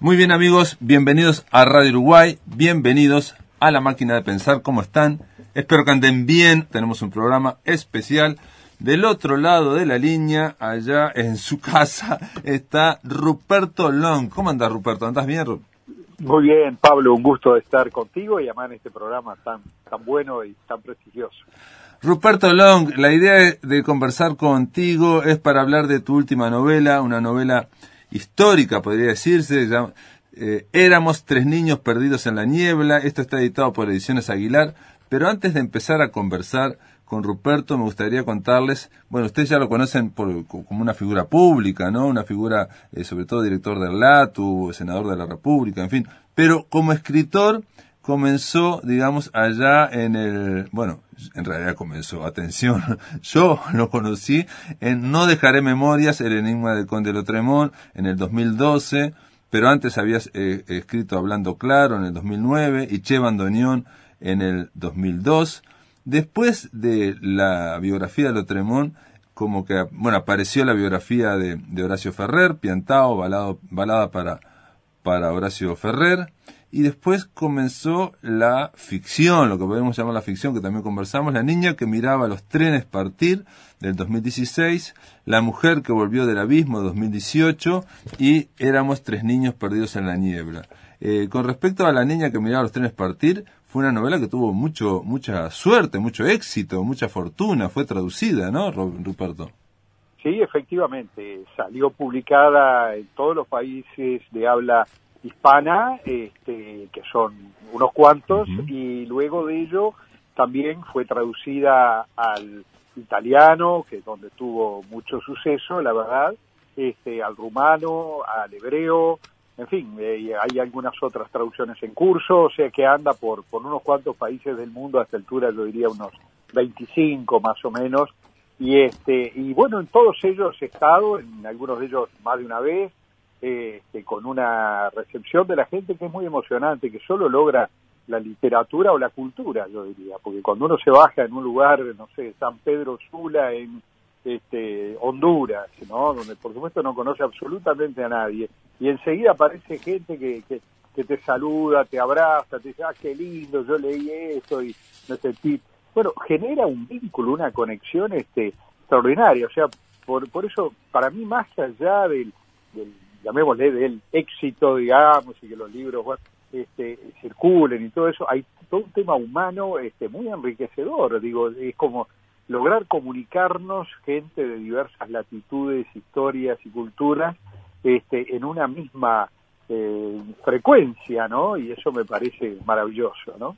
Muy bien amigos, bienvenidos a Radio Uruguay, bienvenidos a la máquina de pensar, ¿cómo están? Espero que anden bien, tenemos un programa especial. Del otro lado de la línea, allá en su casa, está Ruperto Long. ¿Cómo andas Ruperto? ¿Andas bien? Muy bien, Pablo, un gusto estar contigo y en este programa tan, tan bueno y tan prestigioso. Ruperto Long, la idea de conversar contigo es para hablar de tu última novela, una novela histórica, podría decirse. Eh, éramos tres niños perdidos en la niebla. Esto está editado por Ediciones Aguilar. Pero antes de empezar a conversar con Ruperto, me gustaría contarles, bueno, ustedes ya lo conocen por, como una figura pública, ¿no? Una figura, eh, sobre todo director del LATU, senador de la República, en fin. Pero como escritor, comenzó, digamos, allá en el, bueno, en realidad comenzó, atención, yo lo conocí en No dejaré memorias, el enigma del conde Lotremont, en el 2012, pero antes habías eh, escrito Hablando Claro en el 2009 y Che Bandoneón en el 2002. Después de la biografía de Lotremont, como que, bueno, apareció la biografía de, Horacio Ferrer, Piantao, balada para, para Horacio Ferrer, y después comenzó la ficción, lo que podemos llamar la ficción, que también conversamos, La niña que miraba los trenes partir del 2016, La mujer que volvió del abismo 2018 y Éramos tres niños perdidos en la niebla. Eh, con respecto a La niña que miraba los trenes partir, fue una novela que tuvo mucho, mucha suerte, mucho éxito, mucha fortuna, fue traducida, ¿no, Ruperto? Sí, efectivamente, salió publicada en todos los países de habla hispana, este, que son unos cuantos, y luego de ello también fue traducida al italiano, que es donde tuvo mucho suceso, la verdad, este, al rumano, al hebreo, en fin, eh, hay algunas otras traducciones en curso, o sea que anda por, por unos cuantos países del mundo, a esta altura yo diría unos 25 más o menos, y este y bueno, en todos ellos he estado, en algunos de ellos más de una vez, este, con una recepción de la gente que es muy emocionante, que solo logra la literatura o la cultura, yo diría, porque cuando uno se baja en un lugar, no sé, San Pedro Sula, en este, Honduras, ¿no? donde por supuesto no conoce absolutamente a nadie, y enseguida aparece gente que, que, te saluda, te abraza, te dice, ah, qué lindo, yo leí esto y me sentí... Bueno, genera un vínculo, una conexión este, extraordinaria, o sea, por, por eso, para mí, más allá del llamémosle, del éxito, digamos, y que los libros este, circulen y todo eso, hay todo un tema humano este, muy enriquecedor, digo, es como lograr comunicarnos gente de diversas latitudes, historias y culturas este, en una misma eh, frecuencia, ¿no? Y eso me parece maravilloso, ¿no?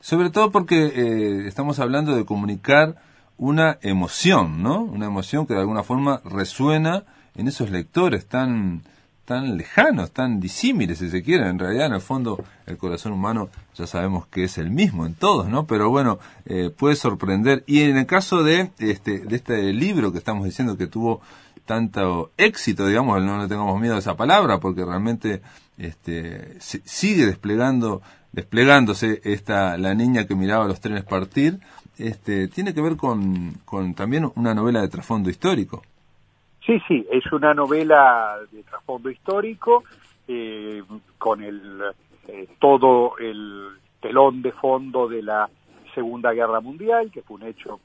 Sobre todo porque eh, estamos hablando de comunicar una emoción, ¿no? Una emoción que de alguna forma resuena en esos lectores tan tan lejanos, tan disímiles, si se quiere. En realidad, en el fondo, el corazón humano ya sabemos que es el mismo en todos, ¿no? Pero bueno, eh, puede sorprender. Y en el caso de este, de este libro que estamos diciendo que tuvo tanto éxito, digamos, no le tengamos miedo a esa palabra, porque realmente este, sigue desplegando, desplegándose esta, la niña que miraba los trenes partir, este, tiene que ver con, con también una novela de trasfondo histórico. Sí, sí, es una novela de trasfondo histórico, eh, con el eh, todo el telón de fondo de la Segunda Guerra Mundial, que fue un hecho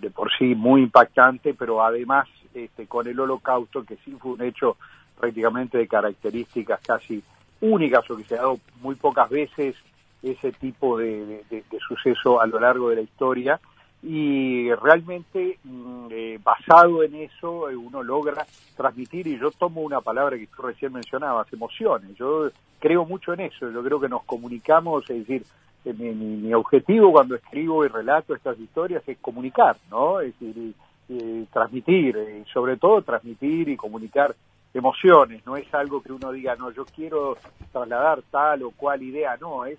de por sí muy impactante, pero además este, con el Holocausto, que sí fue un hecho prácticamente de características casi únicas o que se ha dado muy pocas veces ese tipo de suceso a lo largo de la historia y realmente mm, eh, basado en eso eh, uno logra transmitir y yo tomo una palabra que tú recién mencionabas, emociones. Yo creo mucho en eso, yo creo que nos comunicamos, es decir, eh, mi, objetivo cuando escribo y relato estas historias es comunicar, ¿no? Es decir, transmitir, y sobre todo transmitir y comunicar emociones, no es algo que uno diga, no, yo quiero trasladar tal o cual idea, no, es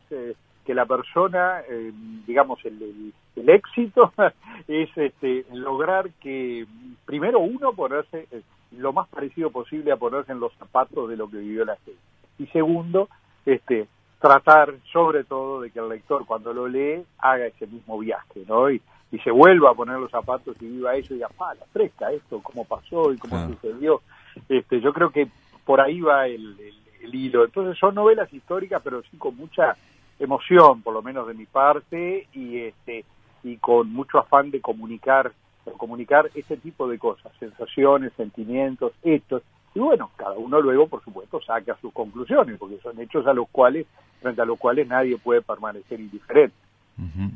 que la persona, eh, digamos, el, el, éxito es este, lograr que primero uno ponerse eh, lo más parecido posible a ponerse en los zapatos de lo que vivió la gente. Y segundo, este, tratar sobre todo de que el lector cuando lo lee haga ese mismo viaje, ¿no? Y, y se vuelva a poner los zapatos y viva eso y diga, pa, la fresca esto, cómo pasó y cómo sucedió. Este, yo creo que por ahí va el, el hilo. Entonces son novelas históricas, pero sí con mucha emoción, por lo menos de mi parte, y este y con mucho afán de comunicar comunicar este tipo de cosas, sensaciones, sentimientos, hechos, y bueno, cada uno luego, por supuesto, saca sus conclusiones, porque son hechos a los cuales, frente a los cuales nadie puede permanecer indiferente.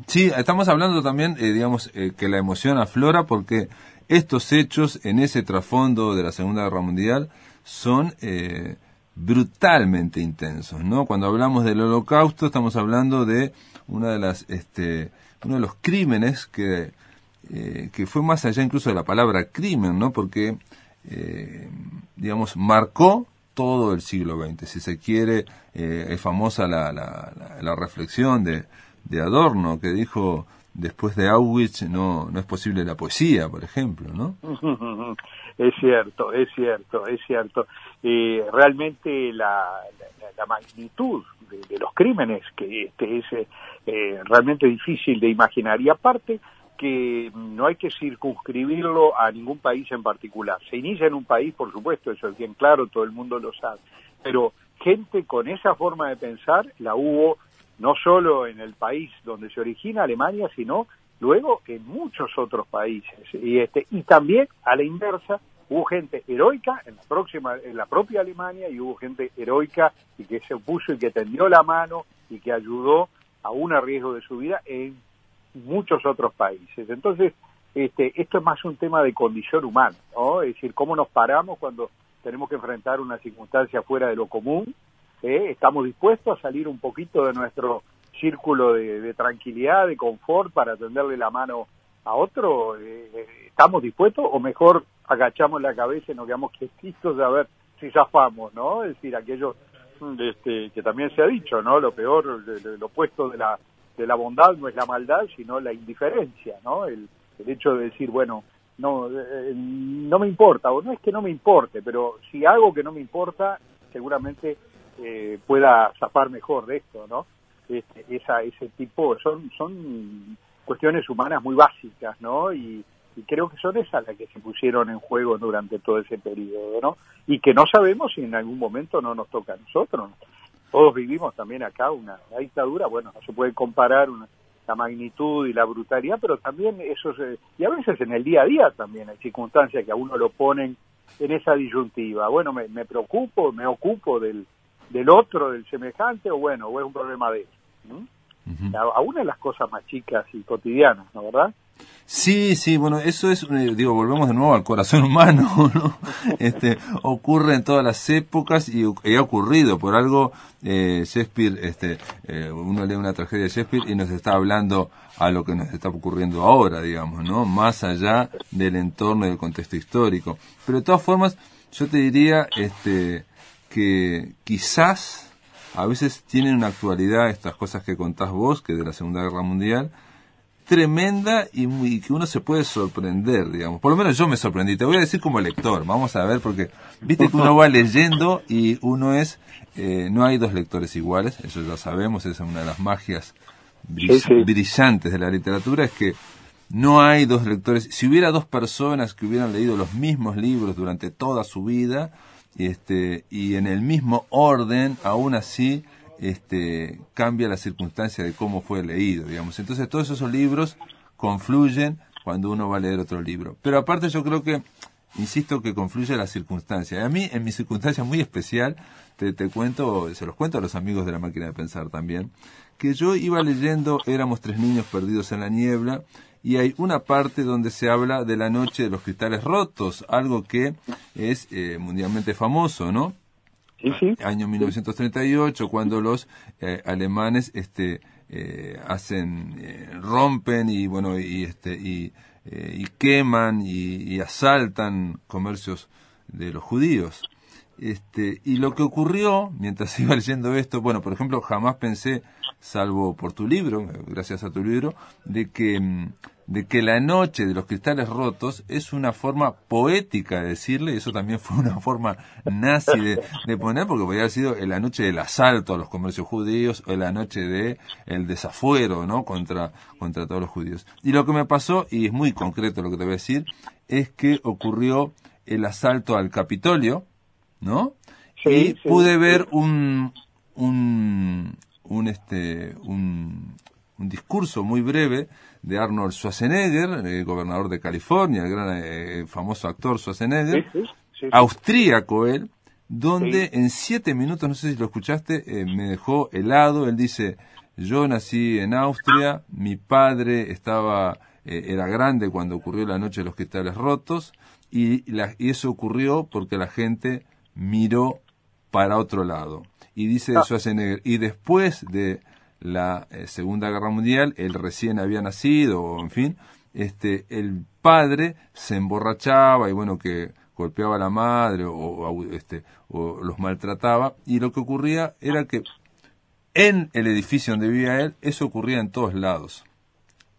Sí, estamos hablando también, eh, digamos, eh, que la emoción aflora porque estos hechos en ese trasfondo de la Segunda Guerra Mundial son eh, brutalmente intensos, ¿no? Cuando hablamos del Holocausto estamos hablando de una de las, este, uno de los crímenes que, que fue más allá incluso de la palabra crimen, ¿no? Porque, digamos, marcó todo el siglo XX. Si se quiere, es famosa la, la, la reflexión de de Adorno, que dijo después de Auschwitz no, no es posible la poesía, por ejemplo, ¿no? Es cierto, es cierto, es cierto. Eh, realmente la, la, magnitud de, los crímenes que este es eh, realmente difícil de imaginar y aparte que no hay que circunscribirlo a ningún país en particular. Se inicia en un país, por supuesto, eso es bien claro, todo el mundo lo sabe, pero gente con esa forma de pensar la hubo no solo en el país donde se origina Alemania, sino luego en muchos otros países. Y, este, y también a la inversa, hubo gente heroica en la, próxima, en la propia Alemania y hubo gente heroica y que se opuso y que tendió la mano y que ayudó a un riesgo de su vida en muchos otros países. Entonces, este, esto es más un tema de condición humana, ¿no? Es decir, cómo nos paramos cuando tenemos que enfrentar una circunstancia fuera de lo común ¿eh? estamos dispuestos a salir un poquito de nuestro círculo de, tranquilidad, de confort para tenderle la mano a otro, eh, eh, ¿estamos dispuestos o mejor agachamos la cabeza y nos quedamos quietitos a ver si zafamos, ¿no? Es decir, aquello este, que también se ha dicho, ¿no? Lo peor, lo opuesto de la, de la bondad no es la maldad, sino la indiferencia, ¿no? El, el hecho de decir, bueno, no, no me importa, o no es que no me importe, pero si hago que no me importa, seguramente eh, pueda zafar mejor de esto, ¿no? Este, esa, ese tipo, son, son cuestiones humanas muy básicas, ¿no? Y, creo que son esas las que se pusieron en juego durante todo ese periodo, ¿no? Y que no sabemos si en algún momento no nos toca a nosotros. Todos vivimos también acá una, dictadura, bueno, no se puede comparar la magnitud y la brutalidad, pero también eso, y a veces en el día a día también hay circunstancias que a uno lo ponen en esa disyuntiva. Bueno, me, me preocupo, me ocupo del, del otro, del semejante, o bueno, o es un problema de él. Aún en las cosas más chicas y cotidianas, ¿no verdad? Sí, sí, bueno, eso es, eh, digo, volvemos de nuevo al corazón humano, ¿no? Este, ocurre en todas las épocas y, ha ocurrido, por algo, eh, Shakespeare, este, eh, uno lee una tragedia de Shakespeare y nos está hablando a lo que nos está ocurriendo ahora, digamos, ¿no? Más allá del entorno y del contexto histórico. Pero de todas formas, yo te diría, este, que quizás a veces tienen una actualidad estas cosas que contás vos, que de la Segunda Guerra Mundial, tremenda y, muy, que uno se puede sorprender, digamos. Por lo menos yo me sorprendí. Te voy a decir como lector, vamos a ver, porque viste que uno va leyendo y uno es, eh, no hay dos lectores iguales, eso ya sabemos, esa es una de las magias brillantes de la literatura, es que no hay dos lectores. Si hubiera dos personas que hubieran leído los mismos libros durante toda su vida, este, y en el mismo orden, aún así, este, cambia la circunstancia de cómo fue leído, digamos. Entonces todos esos libros confluyen cuando uno va a leer otro libro. Pero aparte yo creo que, insisto, que confluye la circunstancia. A mí, en mi circunstancia muy especial, te, te cuento, se los cuento a los amigos de la máquina de pensar también, que yo iba leyendo Éramos tres niños perdidos en la niebla, y hay una parte donde se habla de la noche de los cristales rotos, algo que es eh, mundialmente famoso, ¿no? Sí. Año 1938, cuando los eh, alemanes este, eh, hacen, rompen y bueno y este y, y queman y, y, asaltan comercios de los judíos. Este, y lo que ocurrió mientras iba leyendo esto, bueno, por ejemplo, jamás pensé, salvo por tu libro, gracias a tu libro, de que mm, de que la noche de los cristales rotos es una forma poética de decirle, y eso también fue una forma nazi de, poner, porque podría haber sido la noche del asalto a los comercios judíos o la noche de el desafuero, ¿no? Contra, contra todos los judíos. Y lo que me pasó, y es muy concreto lo que te voy a decir, es que ocurrió el asalto al Capitolio, ¿no? y pude ver un, un, un, este, un, un discurso muy breve de Arnold Schwarzenegger, el gobernador de California, el gran eh, famoso actor Schwarzenegger, austríaco él, donde en siete minutos, no sé si lo escuchaste, eh, me dejó helado. Él dice, yo nací en Austria, mi padre estaba, eh, era grande cuando ocurrió la noche de los cristales rotos, y, y eso ocurrió porque la gente miró para otro lado. Y dice ah. Schwarzenegger, y después de la eh, Segunda Guerra Mundial, él recién había nacido, o en fin, este, el padre se emborrachaba y bueno, que golpeaba a la madre o, este, o los maltrataba, y lo que ocurría era que en el edificio donde vivía él, eso ocurría en todos lados.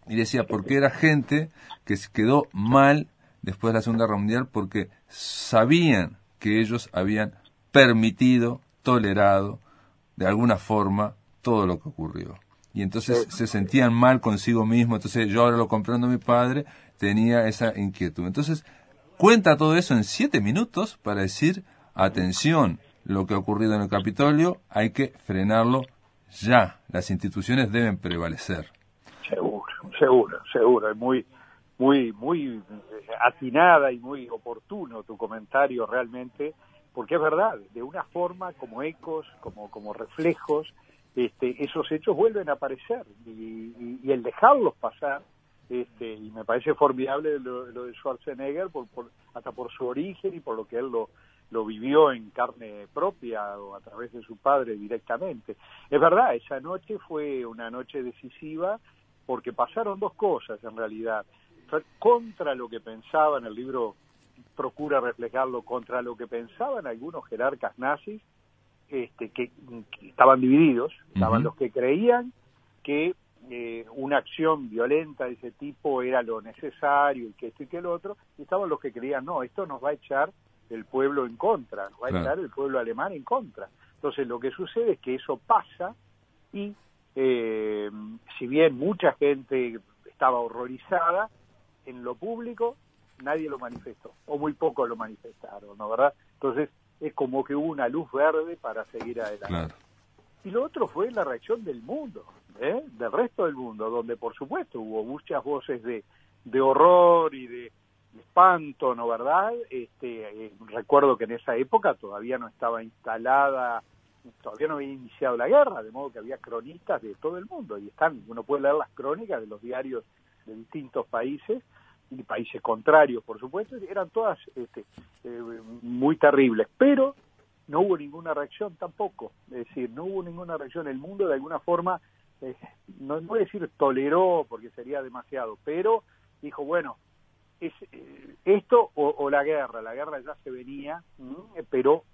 Y decía, porque era gente que se quedó mal después de la Segunda Guerra Mundial porque sabían que ellos habían permitido, tolerado, de alguna forma, todo lo que ocurrió. Y entonces se sentían mal consigo mismo, entonces yo ahora lo comprendo a mi padre, tenía esa inquietud. Entonces, cuenta todo eso en siete minutos para decir, atención, lo que ha ocurrido en el Capitolio hay que frenarlo ya, las instituciones deben prevalecer. Seguro, seguro, seguro, es muy, muy, muy atinada y muy oportuno tu comentario realmente, porque es verdad, de una forma como ecos, como, como reflejos, este, esos hechos vuelven a aparecer y, el dejarlos pasar, este, y me parece formidable lo, de Schwarzenegger, por, hasta por su origen y por lo que él lo, lo vivió en carne propia o a través de su padre directamente. Es verdad, esa noche fue una noche decisiva porque pasaron dos cosas en realidad. Contra lo que pensaban, el libro procura reflejarlo, contra lo que pensaban algunos jerarcas nazis, este, que, estaban divididos, estaban los que creían que eh, una acción violenta de ese tipo era lo necesario y que esto y que el otro, y estaban los que creían, no, esto nos va a echar el pueblo en contra, nos va a echar el pueblo alemán en contra. Entonces lo que sucede es que eso pasa y eh, si bien mucha gente estaba horrorizada, en lo público nadie lo manifestó, o muy poco lo manifestaron, ¿no verdad? Entonces es como que hubo una luz verde para seguir adelante. Y lo otro fue la reacción del mundo, ¿eh? del resto del mundo, donde por supuesto hubo muchas voces de, de horror y de, espanto, ¿no verdad? Este, eh, recuerdo que en esa época todavía no estaba instalada, todavía no había iniciado la guerra, de modo que había cronistas de todo el mundo, y están, uno puede leer las crónicas de los diarios de distintos países, y países contrarios, por supuesto, eran todas este, eh, muy terribles, pero no hubo ninguna reacción tampoco, es decir, no hubo ninguna reacción, el mundo de alguna forma, eh, no, voy a decir toleró, porque sería demasiado, pero dijo, bueno, es eh, esto o, la guerra, la guerra ya se venía, pero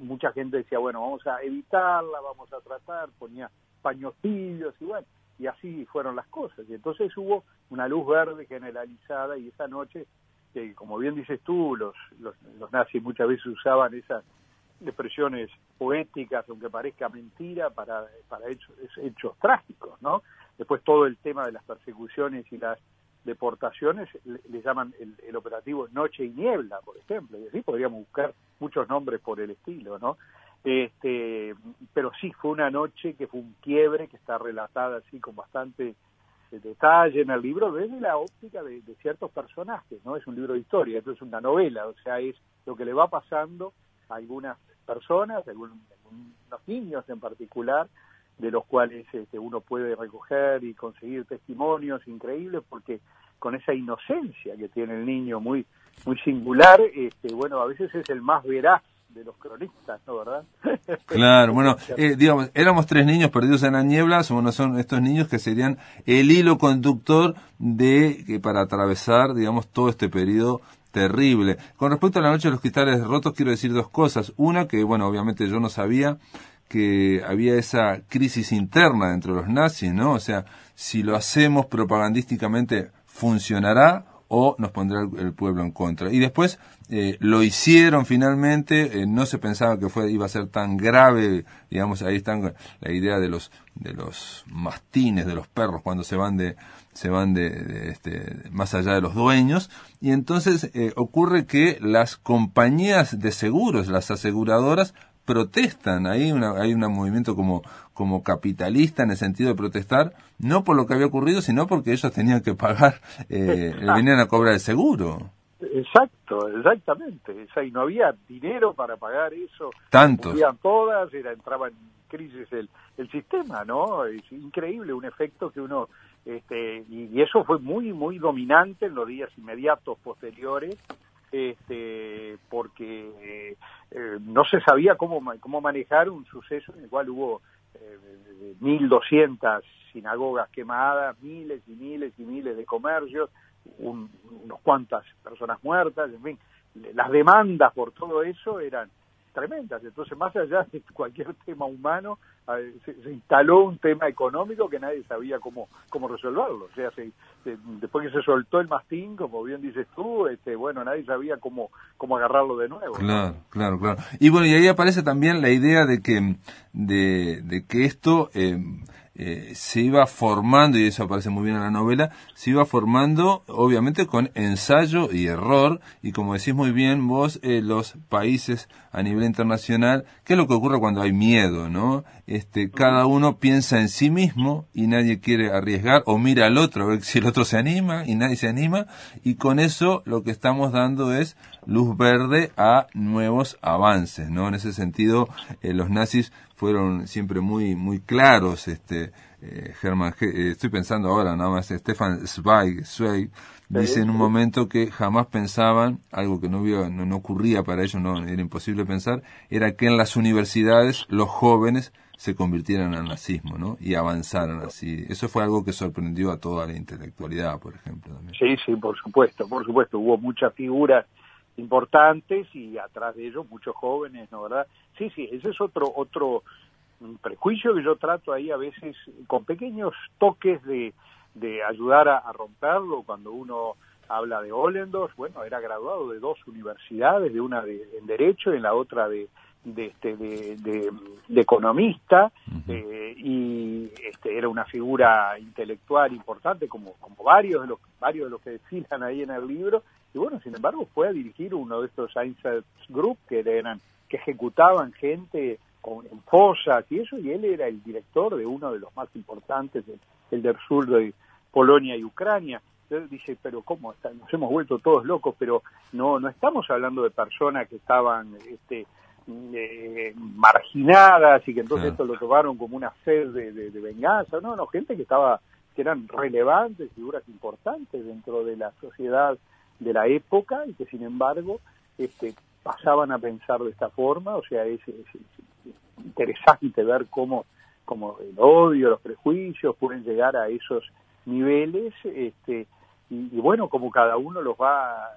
mucha gente decía, bueno, vamos a evitarla, vamos a tratar, ponía pañotillos y bueno, y así fueron las cosas. Y entonces hubo una luz verde generalizada y esa noche, que como bien dices tú, los, los, nazis muchas veces usaban esas expresiones poéticas, aunque parezca mentira, para, para hechos, hechos trágicos, ¿no? Después todo el tema de las persecuciones y las deportaciones le, llaman el, operativo Noche y Niebla, por ejemplo, y así podríamos buscar muchos nombres por el estilo, ¿no? Este, pero sí, fue una noche que fue un quiebre, que está relatada así con bastante eh, detalle en el libro desde la óptica de, ciertos personajes, ¿no? Es un libro de historia, esto es una novela, o sea, es lo que le va pasando a algunas personas, a algunos, niños en particular, de los cuales este, uno puede recoger y conseguir testimonios increíbles, porque con esa inocencia que tiene el niño muy muy singular, este, bueno, a veces es el más veraz de los cronistas, ¿no? ¿Verdad? Claro, bueno, eh, digamos, éramos tres niños perdidos en la niebla, bueno, son estos niños que serían el hilo conductor de que para atravesar, digamos, todo este periodo terrible. Con respecto a la noche de los cristales rotos, quiero decir dos cosas. Una, que, bueno, obviamente yo no sabía que había esa crisis interna entre los nazis, ¿no? O sea, si lo hacemos propagandísticamente, ¿funcionará o nos pondrá el, pueblo en contra. Y después eh, lo hicieron finalmente, eh, no se pensaba que fue, iba a ser tan grave, digamos, ahí están la idea de los, de los mastines, de los perros cuando se van de, se van de, este, más allá de los dueños, y entonces eh, ocurre que las compañías de seguros, las aseguradoras, protestan, hay, una, hay un movimiento como, como capitalista en el sentido de protestar, no por lo que había ocurrido, sino porque ellos tenían que pagar, eh, venían a cobrar el seguro. Exacto, exactamente. O y no había dinero para pagar eso. Tantos. todas, era, entraba en crisis el, el sistema, ¿no? Es increíble un efecto que uno este, y, eso fue muy, muy dominante en los días inmediatos posteriores, este, porque eh, no se sabía cómo, cómo manejar un suceso en el cual hubo eh, 1.200 sinagogas quemadas, miles y miles y miles de comercios, unos cuantas personas muertas, en fin, las demandas por todo eso eran tremendas. Entonces, más allá de cualquier tema humano, se, instaló un tema económico que nadie sabía cómo, cómo resolverlo. O sea, después que se soltó el mastín, como bien dices tú, este, bueno, nadie sabía cómo, cómo agarrarlo de nuevo. Claro, claro, claro. Y bueno, y ahí aparece también la idea de que, de, de que esto... Eh, eh, se iba formando, y eso aparece muy bien en la novela, se iba formando obviamente con ensayo y error, y como decís muy bien vos, eh, los países a nivel internacional, ¿qué es lo que ocurre cuando hay miedo, no? Este, cada uno piensa en sí mismo y nadie quiere arriesgar, o mira al otro a ver si el otro se anima y nadie se anima, y con eso lo que estamos dando es luz verde a nuevos avances, ¿no? En ese sentido, eh, los nazis fueron siempre muy muy claros este eh, Germán eh, estoy pensando ahora nada más Stefan Zweig, Zweig dice en un momento que jamás pensaban algo que no, no, ocurría para ellos no era imposible pensar era que en las universidades los jóvenes se convirtieran al nazismo ¿no? y avanzaran así eso fue algo que sorprendió a toda la intelectualidad por ejemplo sí sí por supuesto por supuesto hubo muchas figuras importantes y atrás de ellos muchos jóvenes, ¿no verdad? Sí, sí, ese es otro otro prejuicio que yo trato ahí a veces con pequeños toques de, de ayudar a, romperlo cuando uno habla de Ollendorf, bueno, era graduado de dos universidades, de una de, en Derecho y en la otra de, de, este, de, de, economista, eh, y este, era una figura intelectual importante, como, como varios, de los, varios de los que desfilan ahí en el libro, y bueno, sin embargo, fue a dirigir uno de estos Group que eran que ejecutaban gente con, en fosas y eso, y él era el director de uno de los más importantes, el, del sur de Polonia y Ucrania. Entonces dice, pero ¿cómo? Nos hemos vuelto todos locos, pero no no estamos hablando de personas que estaban este, eh, marginadas y que entonces esto lo tomaron como una sed de, de, venganza. No, no, gente que estaba que eran relevantes, figuras importantes dentro de la sociedad de la época y que sin embargo este, pasaban a pensar de esta forma, o sea, es, interesante ver cómo, cómo el odio, los prejuicios pueden llegar a esos niveles, este, y, bueno, como cada uno los va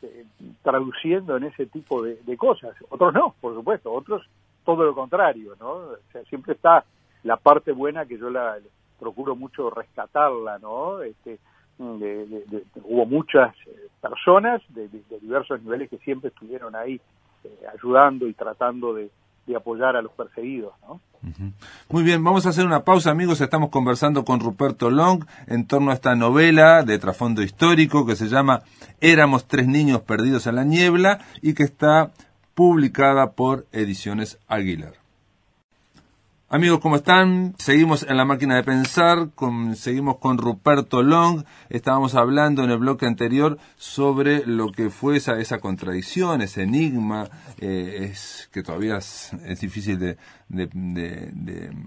este, traduciendo en ese tipo de, cosas. Otros no, por supuesto, otros todo lo contrario, ¿no? O sea, siempre está la parte buena que yo la procuro mucho rescatarla, ¿no? Este, hubo muchas eh, personas de, diversos niveles que siempre estuvieron ahí eh, ayudando y tratando de, apoyar a los perseguidos. ¿no? Muy bien, vamos a hacer una pausa amigos, estamos conversando con Ruperto Long en torno a esta novela de trasfondo histórico que se llama Éramos tres niños perdidos en la niebla y que está publicada por Ediciones Aguilar. Amigos, ¿cómo están? Seguimos en la máquina de pensar, seguimos con Ruperto Long. Estábamos hablando en el bloque anterior sobre lo que fue esa, esa contradicción, ese enigma, eh, es, que todavía es, difícil de,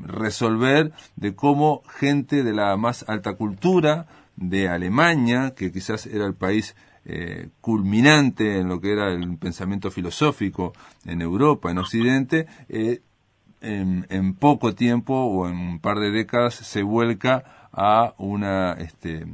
resolver, de cómo gente de la más alta cultura de Alemania, que quizás era el país eh, culminante en lo que era el pensamiento filosófico en Europa, en Occidente, eh, en, poco tiempo o en un par de décadas se vuelca a una este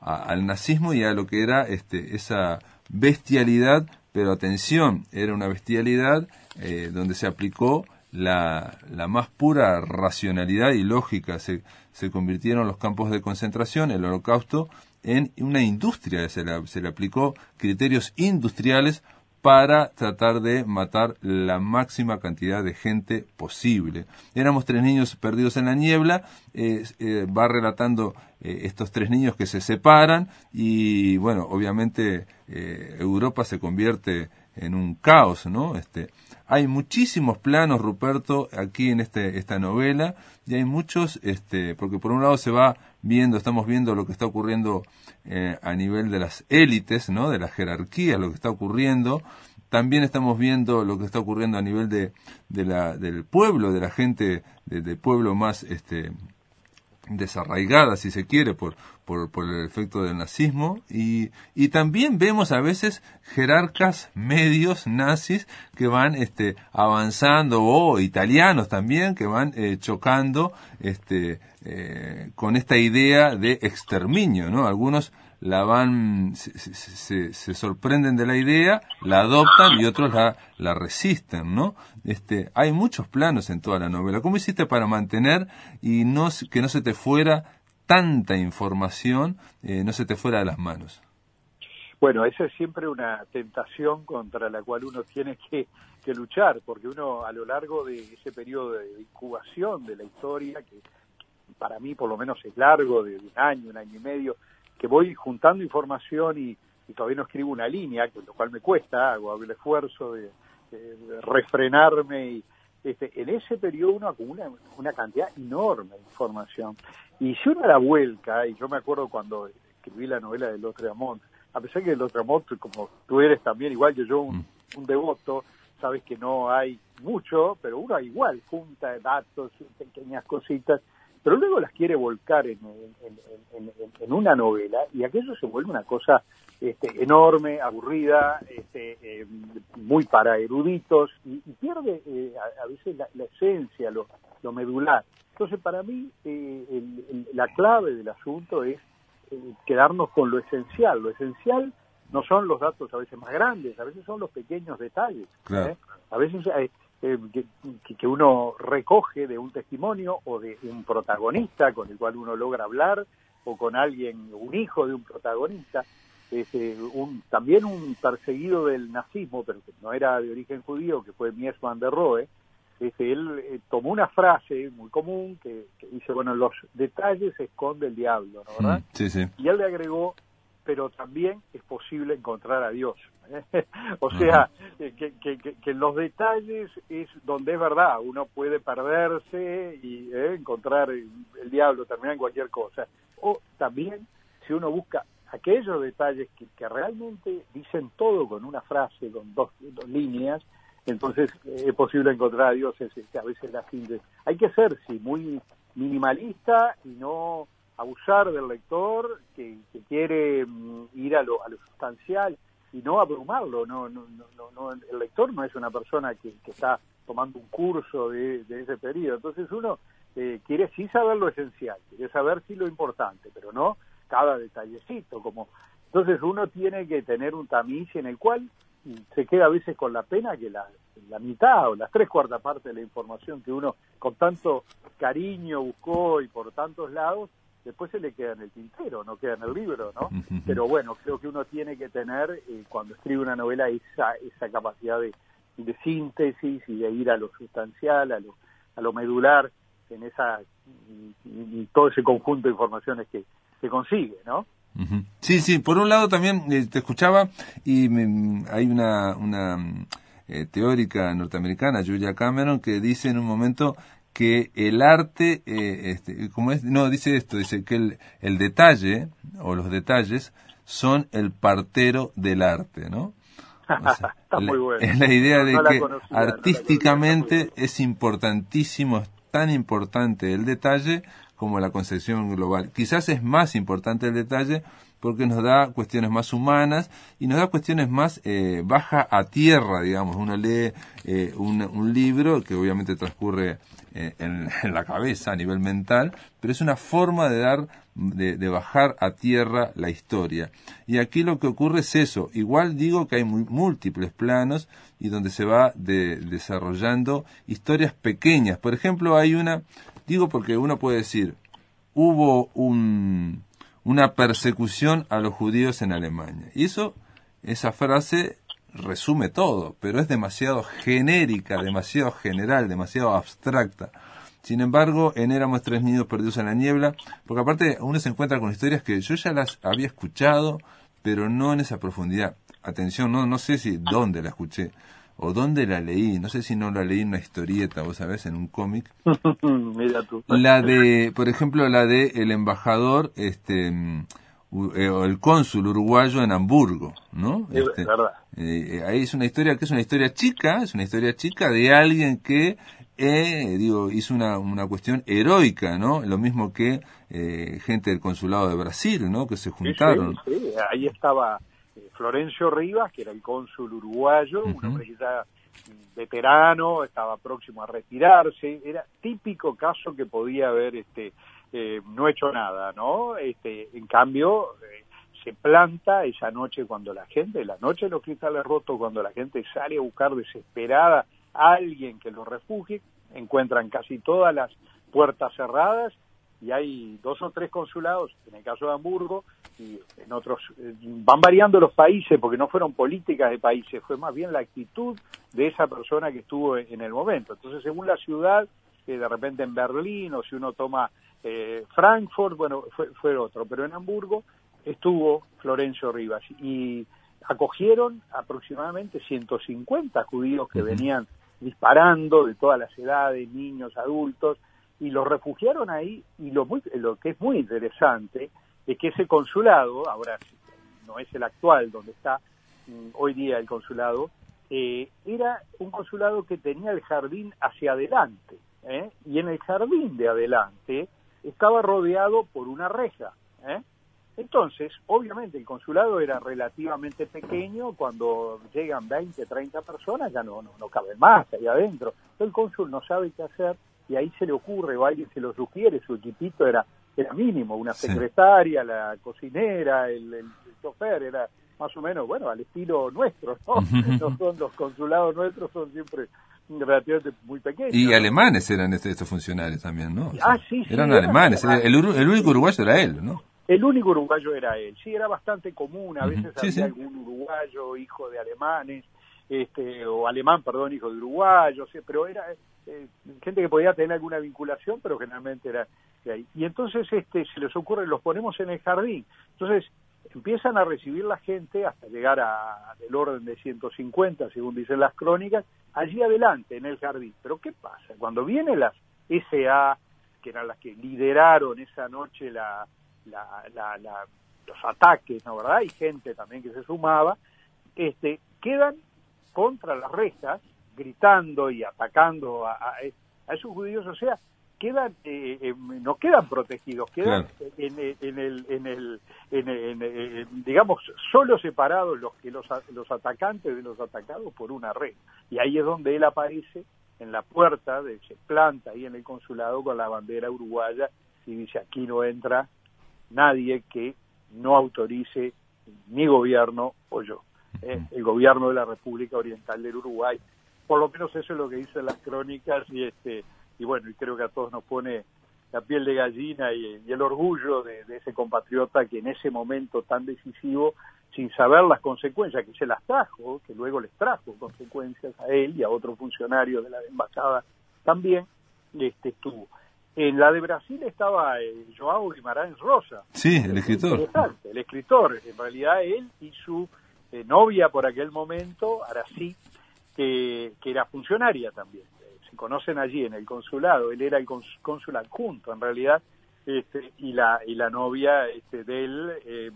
al nazismo y a lo que era este esa bestialidad. Pero atención era una bestialidad eh, donde se aplicó la, la, más pura racionalidad y lógica. Se, se convirtieron los campos de concentración el holocausto en una industria, se le, se le aplicó criterios industriales para tratar de matar la máxima cantidad de gente posible. Éramos tres niños perdidos en la niebla, eh, eh, va relatando eh, estos tres niños que se separan y bueno, obviamente Europa se convierte en un caos, ¿no? Este, hay muchísimos planos, Ruperto, aquí en este, esta novela, y hay muchos, este, porque por un lado se va viendo, estamos viendo lo que está ocurriendo eh, a nivel de las élites, ¿no? De la jerarquía, lo que está ocurriendo. También estamos viendo lo que está ocurriendo a nivel de, de la, del pueblo, de la gente, del pueblo más, este, desarraigada, si se quiere, por, por, por, el efecto del nazismo, y, y también vemos a veces jerarcas medios nazis que van este, avanzando, o italianos también, que van eh, chocando este, eh, con esta idea de exterminio, ¿no? Algunos la van, se, se, sorprenden de la idea, la adoptan y otros la, la resisten, ¿no? Este, hay muchos planos en toda la novela. ¿Cómo hiciste para mantener y no, que no se te fuera tanta información, eh, no se te fuera de las manos? Bueno, esa es siempre una tentación contra la cual uno tiene que, que luchar, porque uno a lo largo de ese periodo de incubación de la historia, que para mí por lo menos es largo, de un año, un año y medio, que voy juntando información y, todavía no escribo una línea, lo cual me cuesta, hago el esfuerzo de, refrenarme y este, en ese periodo uno acumula una cantidad enorme de información. Y si uno la vuelca, y yo me acuerdo cuando escribí la novela de Lotreamont, a pesar que Lotreamont, como tú eres también igual que yo, un, un devoto, sabes que no hay mucho, pero uno igual junta datos, pequeñas cositas, pero luego las quiere volcar en, una novela y aquello se vuelve una cosa este, enorme, aburrida, este, eh, muy para eruditos y, pierde eh, a, veces la, esencia, lo, medular. Entonces, para mí, eh, la clave del asunto es quedarnos con lo esencial. Lo esencial no son los datos a veces más grandes, a veces son los pequeños detalles. A veces eh, que, uno recoge de un testimonio o de un protagonista con el cual uno logra hablar o con alguien, un hijo de un protagonista, este, un, también un perseguido del nazismo, pero que no era de origen judío, que fue Mies van der Rohe, este, él eh, tomó una frase muy común que, dice, bueno, los detalles esconde el diablo, ¿no? ¿verdad? Mm, sí, sí. Y él le agregó, pero también es posible encontrar a Dios. o sea, que, que, los detalles es donde es verdad, uno puede perderse y eh, encontrar el, diablo, terminar en cualquier cosa. O también, si uno busca aquellos detalles que, realmente dicen todo con una frase, con dos, líneas, entonces eh, es posible encontrar a Dios, es, a veces la fin de... Hay que ser, sí, muy minimalista y no abusar del lector que, quiere mm, ir a lo, a lo sustancial y no abrumarlo. No, no, no, no, el lector no es una persona que, está tomando un curso de, ese periodo. Entonces uno eh, quiere sí saber lo esencial, quiere saber sí lo importante, pero no cada detallecito. Como entonces uno tiene que tener un tamiz en el cual se queda a veces con la pena que la, la mitad o las tres cuartas partes de la información que uno con tanto cariño buscó y por tantos lados después se le queda en el tintero, no queda en el libro, ¿no? Pero bueno, creo que uno tiene que tener, eh, cuando escribe una novela, esa, esa capacidad de, síntesis y de ir a lo sustancial, a lo, a lo medular, en esa y, todo ese conjunto de informaciones que se consigue, ¿no? Sí, sí, por un lado también eh, te escuchaba y hay una, una eh, teórica norteamericana, Julia Cameron, que dice en un momento que el arte, eh, este, como es, no, dice esto, dice que el, el, detalle o los detalles son el partero del arte, ¿no? Está muy bueno. Es la idea de que artísticamente es importantísimo, es tan importante el detalle como la concepción global. Quizás es más importante el detalle porque nos da cuestiones más humanas y nos da cuestiones más eh, baja a tierra, digamos. Uno lee eh, un, un, libro que obviamente transcurre en, la cabeza a nivel mental, pero es una forma de dar, de, bajar a tierra la historia. Y aquí lo que ocurre es eso. Igual digo que hay múltiples planos y donde se va desarrollando historias pequeñas. Por ejemplo, hay una, digo porque uno puede decir, hubo un, una persecución a los judíos en Alemania. Y eso, esa frase resume todo, pero es demasiado genérica, demasiado general, demasiado abstracta. Sin embargo, en Éramos tres niños perdidos en la niebla, porque aparte uno se encuentra con historias que yo ya las había escuchado, pero no en esa profundidad. Atención, no, no sé si dónde la escuché o dónde la leí, no sé si no la leí en una historieta, vos sabés, en un cómic. Mira tú. La de, por ejemplo, la de el embajador, este, el cónsul uruguayo en Hamburgo, ¿no? Es Este, verdad. eh, ahí es una historia que es una historia chica, es una historia chica de alguien que, eh, digo, hizo una, una cuestión heroica, ¿no? Lo mismo que eh, gente del consulado de Brasil, ¿no? Que se Sí, juntaron. sí, sí. Ahí estaba eh, Florencio Rivas, que era el cónsul uruguayo, un hombre ya mm, veterano, estaba próximo a retirarse, era típico caso que podía haber este eh, no hecho nada, ¿no? Este, en cambio, eh, se planta esa noche cuando la gente, la noche de los cristales rotos, cuando la gente sale a buscar desesperada a alguien que lo refugie, encuentran casi todas las puertas cerradas y hay dos o tres consulados, en el caso de Hamburgo, y en otros, eh, van variando los países porque no fueron políticas de países, fue más bien la actitud de esa persona que estuvo en, el momento. Entonces, según la ciudad, de repente en Berlín o si uno toma eh, Frankfurt, bueno, fue, fue otro, pero en Hamburgo estuvo Florencio Rivas y acogieron aproximadamente 150 judíos que venían disparando de todas las edades, niños, adultos, y los refugiaron ahí y lo, muy, lo que es muy interesante es que ese consulado, ahora no es el actual donde está mm, hoy día el consulado, eh, era un consulado que tenía el jardín hacia adelante, ¿eh? y en el jardín de adelante estaba rodeado por una reja. ¿eh? Entonces, obviamente el consulado era relativamente pequeño, cuando llegan 20, 30 personas ya no, no, no caben más ahí adentro. El cónsul no sabe qué hacer y ahí se le ocurre o alguien se lo sugiere, su equipito era, era mínimo, una Sí. secretaria, la cocinera, el, el chofer, era más o menos, bueno, al estilo nuestro, ¿no? No son los consulados nuestros, son siempre relativamente muy pequeños. Y ¿no? alemanes eran este- estos funcionarios también, ¿no? Ah, sí, sí, Eran alemanes. alemanes. El, el único uruguayo era él, ¿no? El único uruguayo era él. Sí, era bastante común. A veces Sí, había sí. algún uruguayo, hijo de alemanes, este, o alemán, perdón, hijo de uruguayo, sí, pero era eh, gente que podía tener alguna vinculación, pero generalmente era de ahí. Y entonces este, se les ocurre, los ponemos en el jardín. Entonces empiezan a recibir la gente hasta llegar a del orden de 150, según dicen las crónicas, allí adelante, en el jardín. Pero ¿qué pasa? Cuando vienen las SA, que eran las que lideraron esa noche la, la, la, la- los ataques, ¿no verdad? Y gente también que se sumaba, este, quedan contra las rejas, gritando y atacando a, a- a esos judíos, o sea, quedan, eh, eh, no quedan protegidos, quedan en, el- en el, en el, en el- digamos, solo separados los que los, los atacantes de los atacados por una red. Y ahí es donde él aparece en la puerta, de, se planta ahí en el consulado con la bandera uruguaya y dice aquí no entra nadie que no autorice mi gobierno o yo, eh, el gobierno de la República Oriental del Uruguay. Por lo menos eso es lo que dicen las crónicas y este y bueno, y creo que a todos nos pone la piel de gallina y, y el orgullo de, de ese compatriota que en ese momento tan decisivo, sin saber las consecuencias, que se las trajo, que luego les trajo consecuencias a él y a otros funcionarios de la embajada también, este estuvo. En la de Brasil estaba eh, Joao Guimarães Rosa, Sí, el escritor. El escritor, en realidad él y su eh, novia por aquel momento, Arací, que, que era funcionaria también. Conocen allí en el consulado, él era el cónsul adjunto en realidad, este, y la y la novia este, de él eh,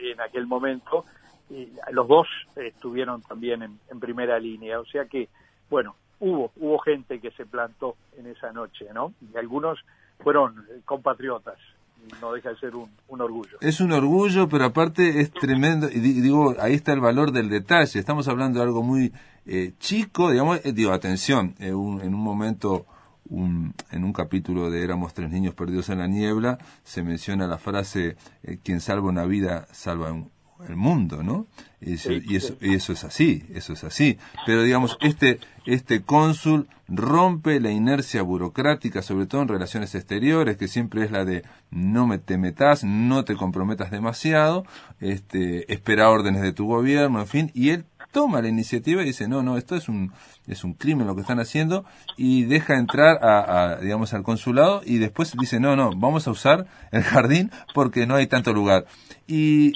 en aquel momento, eh, los dos estuvieron también en, en primera línea, o sea que, bueno, hubo hubo gente que se plantó en esa noche, ¿no? Y algunos fueron eh, compatriotas, no deja de ser un, orgullo. Es un orgullo, pero aparte es tremendo. Y di- digo, ahí está el valor del detalle. Estamos hablando de algo muy eh, chico, digamos. eh, digo, atención, eh, un- en un momento, un- en un capítulo de Éramos tres niños perdidos en la niebla, se menciona la frase: eh, quien salva una vida salva un, el mundo, ¿no? Y eso, y eso, es así, eso es así. Pero digamos, este, este cónsul rompe la inercia burocrática, sobre todo en relaciones exteriores, que siempre es la de no me te metas, no te comprometas demasiado, este, espera órdenes de tu gobierno, en fin, y él toma la iniciativa y dice, no, no, esto es un, es un crimen lo que están haciendo, y deja entrar a, digamos, al consulado, y después dice, no, no, vamos a usar el jardín porque no hay tanto lugar. Y,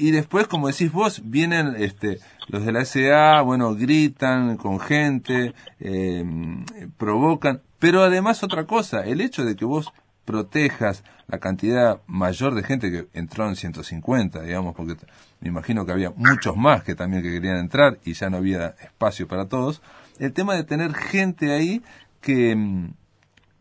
y después, como decís vos, vienen este, los de la SA, bueno, gritan con gente, eh, provocan, pero además otra cosa, el hecho de que vos protejas la cantidad mayor de gente que entró en 150, digamos, porque me imagino que había muchos más que también que querían entrar y ya no había espacio para todos. El tema de tener gente ahí que, mm,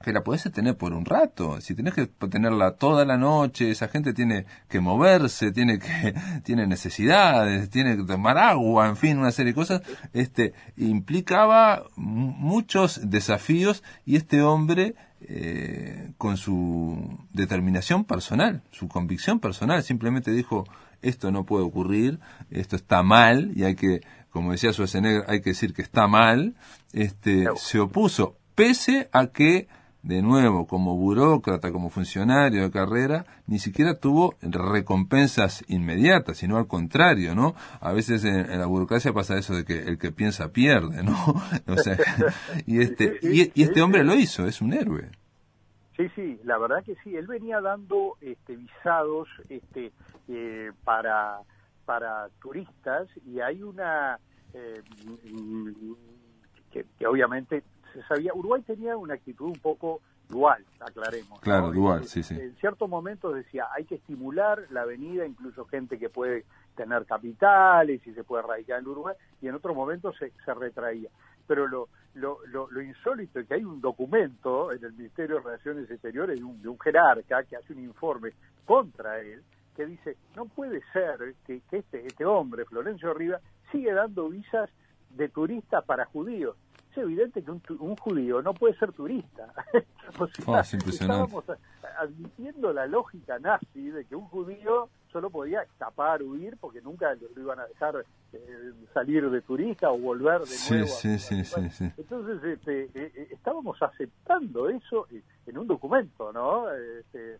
que la podés tener por un rato. Si tenés que tenerla toda la noche, esa gente tiene que moverse, tiene que, tiene necesidades, tiene que tomar agua, en fin, una serie de cosas, este, implicaba muchos desafíos y este hombre, eh, con su determinación personal, su convicción personal, simplemente dijo, esto no puede ocurrir, esto está mal y hay que, como decía Schwarzenegger, hay que decir que está mal, este, se opuso, pese a que de nuevo, como burócrata, como funcionario de carrera, ni siquiera tuvo recompensas inmediatas, sino al contrario, ¿no? A veces en, la burocracia pasa eso de que el que piensa pierde, ¿no? O sea, y este, y, este hombre lo hizo, es un héroe. Sí, sí, la verdad que sí. Él venía dando este, visados este, eh, para, para turistas y hay una eh, que, que obviamente se sabía, Uruguay tenía una actitud un poco dual, aclaremos. Claro, dual, sí, sí. En ciertos momentos decía, hay que estimular la avenida, incluso gente que puede tener capitales y se puede radicar en Uruguay, y en otros momentos se, se retraía. Pero lo, lo, lo, insólito es que hay un documento en el Ministerio de Relaciones Exteriores de un, de un jerarca que hace un informe contra él, que dice, no puede ser que, que este, este hombre, Florencio Riva, sigue dando visas de turistas para judíos evidente que un, un judío no puede ser turista. o sea, oh, estábamos admitiendo la lógica nazi de que un judío solo podía escapar, huir, porque nunca lo iban a dejar eh, salir de turista o volver de nuevo. Sí, sí, sí, Entonces, este, eh, eh, estábamos aceptando eso en un documento, ¿no? Este,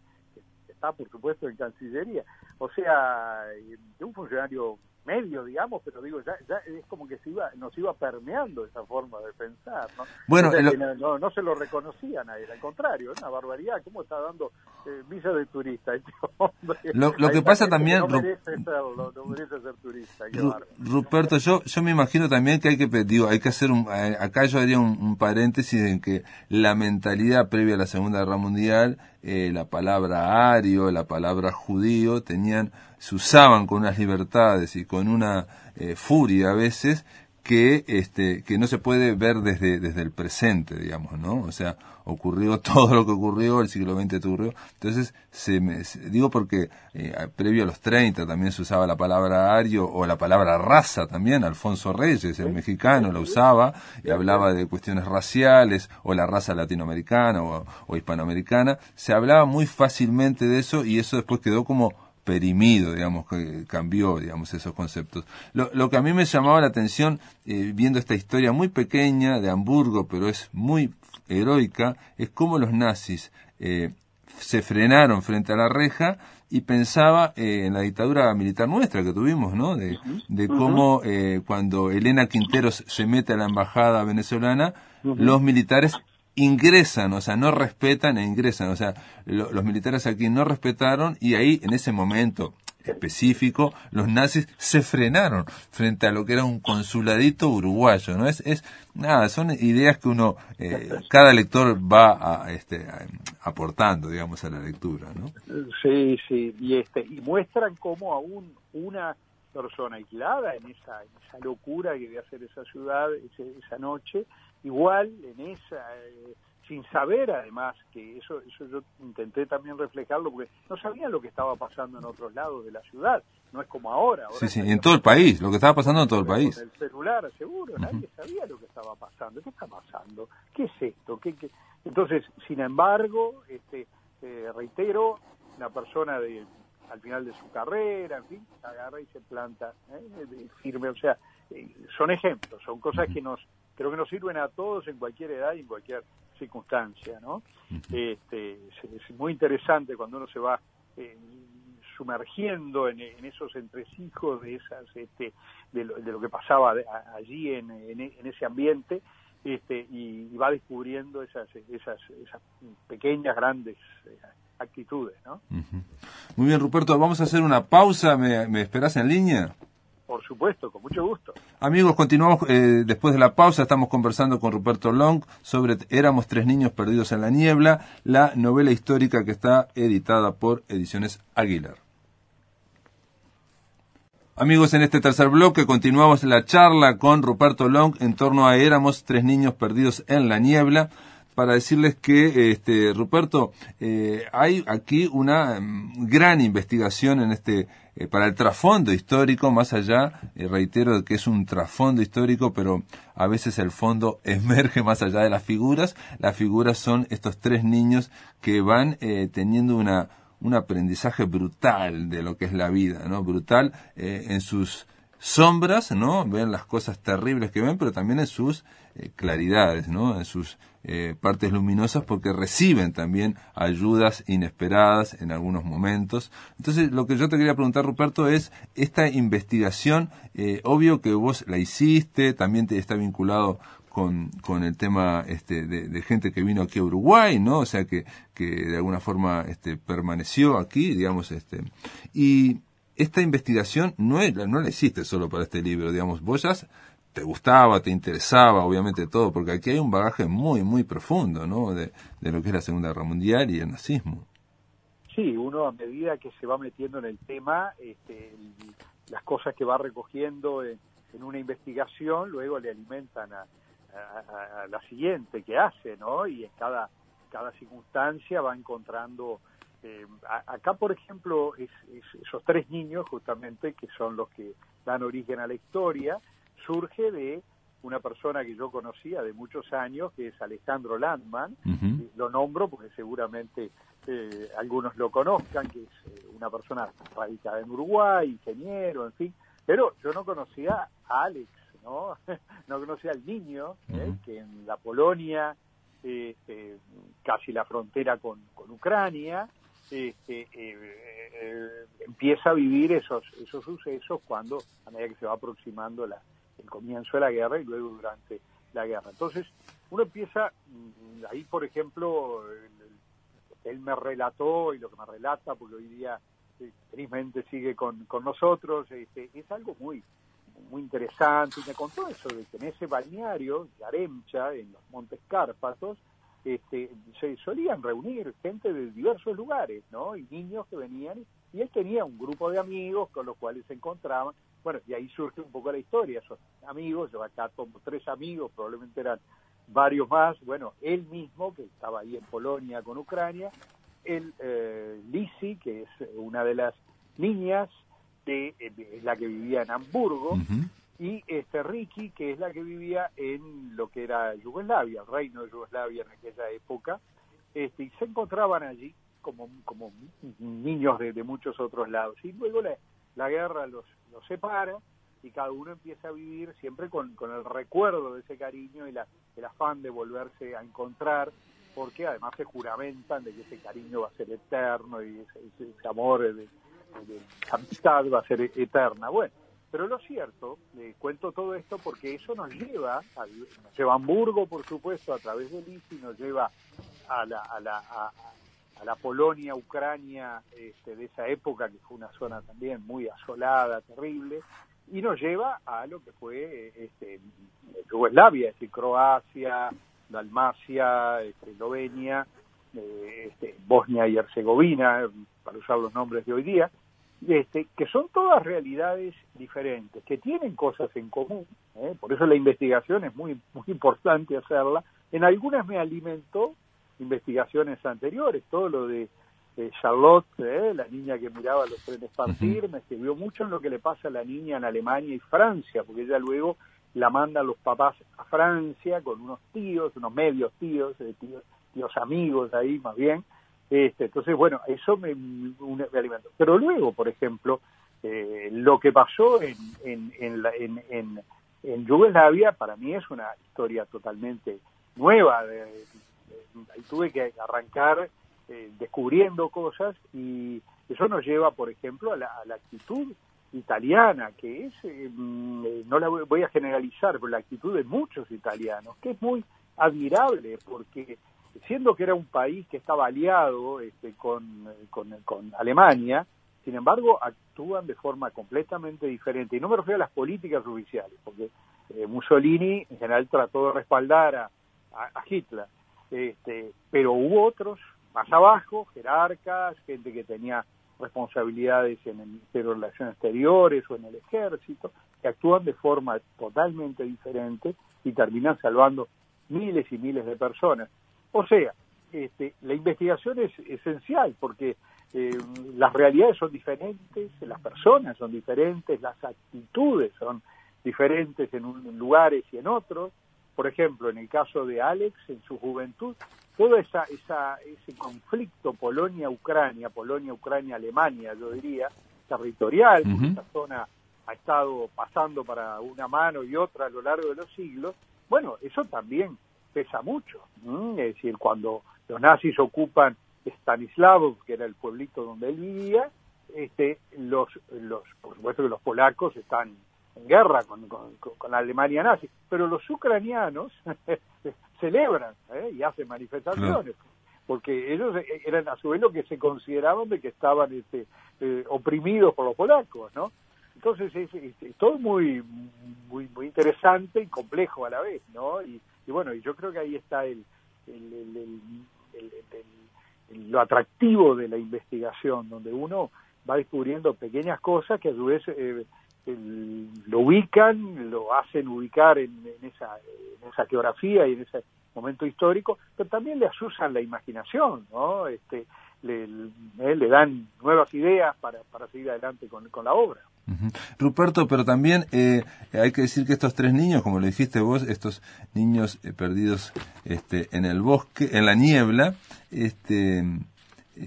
está, por supuesto, en Cancillería. O sea, de un funcionario medio, digamos, pero digo, ya, ya es como que se iba, nos iba permeando esa forma de pensar, ¿no? Bueno, no, no, se lo reconocía a nadie, al contrario, es una barbaridad, ¿cómo está dando eh, visa de turista este hombre? Lo, lo que pasa también... No merece, serlo, no merece ser turista, qué Ruperto, yo, yo me imagino también que hay que, digo, hay que hacer un, eh, acá yo haría un, paréntesis en que la mentalidad previa a la Segunda Guerra Mundial, eh, la palabra ario, la palabra judío, tenían se usaban con unas libertades y con una eh, furia a veces que este que no se puede ver desde desde el presente digamos no o sea ocurrió todo lo que ocurrió el siglo XX ocurrió. Entonces se me digo porque eh, previo a los 30 también se usaba la palabra ario o la palabra raza también Alfonso Reyes el mexicano la usaba y hablaba de cuestiones raciales o la raza latinoamericana o, o hispanoamericana. Se hablaba muy fácilmente de eso y eso después quedó como perimido, digamos, que cambió, digamos, esos conceptos. Lo, lo que a mí me llamaba la atención, eh, viendo esta historia muy pequeña de Hamburgo, pero es muy heroica, es cómo los nazis eh, se frenaron frente a la reja y pensaba eh, en la dictadura militar nuestra que tuvimos, ¿no? De, de cómo cuando Elena Quinteros se mete a la embajada venezolana, los militares ingresan, o sea, no respetan e ingresan, o sea, los militares aquí no respetaron y ahí en ese momento específico los nazis se frenaron frente a lo que era un consuladito uruguayo, ¿no? Es, es nada, son ideas que uno, eh, cada lector va a, este, aportando, digamos, a la lectura, ¿no? Sí, sí, y este, y muestran cómo aún una persona aislada en esa, esa locura que debe hacer esa ciudad esa noche, igual en esa, eh, sin saber además que eso, eso yo intenté también reflejarlo porque no sabían lo que estaba pasando en otros lados de la ciudad, no es como ahora. sí, sí, en todo el país, lo que estaba pasando en todo el país. el celular, seguro, nadie sabía lo que estaba pasando. ¿Qué está pasando? ¿Qué es esto? ¿Qué, Entonces, sin embargo, este, eh, reitero, una persona de al final de su carrera, en fin, agarra y se planta ¿eh? firme. O sea, eh, son ejemplos, son cosas que nos creo que nos sirven a todos en cualquier edad y en cualquier circunstancia, ¿no? Este, es, muy interesante cuando uno se va eh, sumergiendo en, esos entresijos de esas, este, de lo, que pasaba allí en, ese ambiente, este, y, va descubriendo esas, esas, esas pequeñas, grandes eh, actitudes, ¿no? Muy bien, Ruperto, vamos a hacer una pausa, ¿me, me esperás en línea? Por supuesto, con mucho gusto. Amigos, continuamos eh, después de la pausa. Estamos conversando con Ruperto Long sobre Éramos tres niños perdidos en la niebla, la novela histórica que está editada por Ediciones Aguilar. Amigos, en este tercer bloque continuamos la charla con Ruperto Long en torno a Éramos tres niños perdidos en la niebla para decirles que, este, Ruperto, eh, hay aquí una mm, gran investigación en este eh, para el trasfondo histórico, más allá, eh, reitero que es un trasfondo histórico, pero a veces el fondo emerge más allá de las figuras. Las figuras son estos tres niños que van eh, teniendo una, un aprendizaje brutal de lo que es la vida, ¿no? Brutal en sus sombras, ¿no? Ven las cosas terribles que ven, pero también en sus claridades, ¿no? En sus eh, partes luminosas porque reciben también ayudas inesperadas en algunos momentos. Entonces, lo que yo te quería preguntar, Ruperto, es esta investigación, eh, obvio que vos la hiciste, también te está vinculado con, con el tema este, de, gente que vino aquí a Uruguay, ¿no? O sea, que, que de alguna forma este, permaneció aquí, digamos, este, y esta investigación no, no la hiciste solo para este libro, digamos, vos ya te gustaba, te interesaba, obviamente todo, porque aquí hay un bagaje muy, muy profundo, ¿no? De, lo que es la Segunda Guerra Mundial y el nazismo. Sí, uno a medida que se va metiendo en el tema, este, las cosas que va recogiendo en, una investigación, luego le alimentan a, la siguiente que hace, ¿no? Y en cada, cada circunstancia va encontrando... Eh, acá, por ejemplo, esos tres niños, justamente, que son los que dan origen a la historia, surge de una persona que yo conocía de muchos años, que es Alejandro Landman, lo nombro porque seguramente eh, algunos lo conozcan, que es eh, una persona radicada en Uruguay, ingeniero, en fin, pero yo no conocía a Alex, ¿no? no conocía al niño, ¿eh? que en la Polonia, este, casi la frontera con, con Ucrania, este, empieza a vivir esos, esos sucesos cuando, a medida que se va aproximando la, comienzo de la guerra y luego durante la guerra. Entonces, uno empieza, mm, ahí por ejemplo, él me relató y lo que me relata, porque hoy día eh, felizmente sigue con, con nosotros, este, es algo muy muy interesante, y me contó eso, de que en ese balneario, Yaremcha, en los Montes Cárpatos, este, se solían reunir gente de diversos lugares, ¿no? Y niños que venían, y él tenía un grupo de amigos con los cuales se encontraban, bueno, y ahí surge un poco la historia, esos amigos, yo acá tomo tres amigos, probablemente eran varios más, bueno, él mismo, que estaba ahí en Polonia con Ucrania, el eh, Lisi, que es una de las niñas, de, eh, es la que vivía en Hamburgo, y este Ricky, que es la que vivía en lo que era Yugoslavia, el reino de Yugoslavia en aquella época, este, y se encontraban allí como, como niños de, de muchos otros lados. Y luego la, la guerra los, los separa y cada uno empieza a vivir siempre con, con el recuerdo de ese cariño y la, el afán de volverse a encontrar, porque además se juramentan de que ese cariño va a ser eterno y ese, amor de, amistad va a ser eterna. Bueno, pero lo cierto, le cuento todo esto porque eso nos lleva, a, nos lleva a Hamburgo, por supuesto, a través del ICI, nos lleva a la, a la, a, a la Polonia, Ucrania este, de esa época, que fue una zona también muy asolada, terrible, y nos lleva a lo que fue este, Yugoslavia, es decir, Croacia, Dalmacia, este, Eslovenia, eh, este, Bosnia y Herzegovina, para usar los nombres de hoy día, este, que son todas realidades diferentes, que tienen cosas en común, ¿eh? por eso la investigación es muy, muy importante hacerla. En algunas me alimentó investigaciones anteriores, todo lo de Charlotte, eh, la niña que miraba los trenes partir, me escribió mucho en lo que le pasa a la niña en Alemania y Francia, porque ella luego la manda a los papás a Francia con unos tíos, unos medios tíos, eh, tíos, tíos amigos ahí más bien, Este, entonces, bueno, eso me, me alimentó. Pero luego, por ejemplo, eh, lo que pasó en, en, en, la, en, en, en, Yugoslavia para mí es una historia totalmente nueva. De, ahí tuve que arrancar eh, descubriendo cosas y eso nos lleva, por ejemplo, a la, actitud italiana, que es, eh, no la voy a generalizar, pero la actitud de muchos italianos, que es muy admirable, porque siendo que era un país que estaba aliado este, con, con, Alemania, sin embargo, actúan de forma completamente diferente. Y no me refiero a las políticas oficiales, porque eh, Mussolini en general trató de respaldar a, a, Hitler, este, pero hubo otros más abajo, jerarcas, gente que tenía responsabilidades en el Ministerio de Relaciones Exteriores o en el Ejército, que actúan de forma totalmente diferente y terminan salvando miles y miles de personas. O sea, este, la investigación es esencial porque eh, las realidades son diferentes, las personas son diferentes, las actitudes son diferentes en, un, lugares y en otros. Por ejemplo, en el caso de Alex, en su juventud, todo esa, esa, ese conflicto Polonia-Ucrania, Polonia-Ucrania-Alemania, yo diría, territorial, esa zona ha estado pasando para una mano y otra a lo largo de los siglos, bueno, eso también pesa mucho. Es decir, cuando los nazis ocupan Stanislav, que era el pueblito donde él vivía, este, los, los, por supuesto que los polacos están en guerra con, con, la Alemania nazi, pero los ucranianos celebran ¿eh? y hacen manifestaciones, porque ellos eran a su vez lo que se consideraban de que estaban este, eh, oprimidos por los polacos, ¿no? Entonces es, todo muy, muy muy interesante y complejo a la vez, ¿no? Y, bueno, y yo creo que ahí está el, el, el, lo atractivo de la investigación, donde uno va descubriendo pequeñas cosas que a su vez eh, lo ubican, lo hacen ubicar en, esa, en esa geografía y en ese momento histórico, pero también le asusan la imaginación, ¿no? Este, le, eh, le dan nuevas ideas para, para seguir adelante con, la obra. Ruperto, pero también eh, hay que decir que estos tres niños, como lo dijiste vos, estos niños eh, perdidos este, en el bosque, en la niebla, este,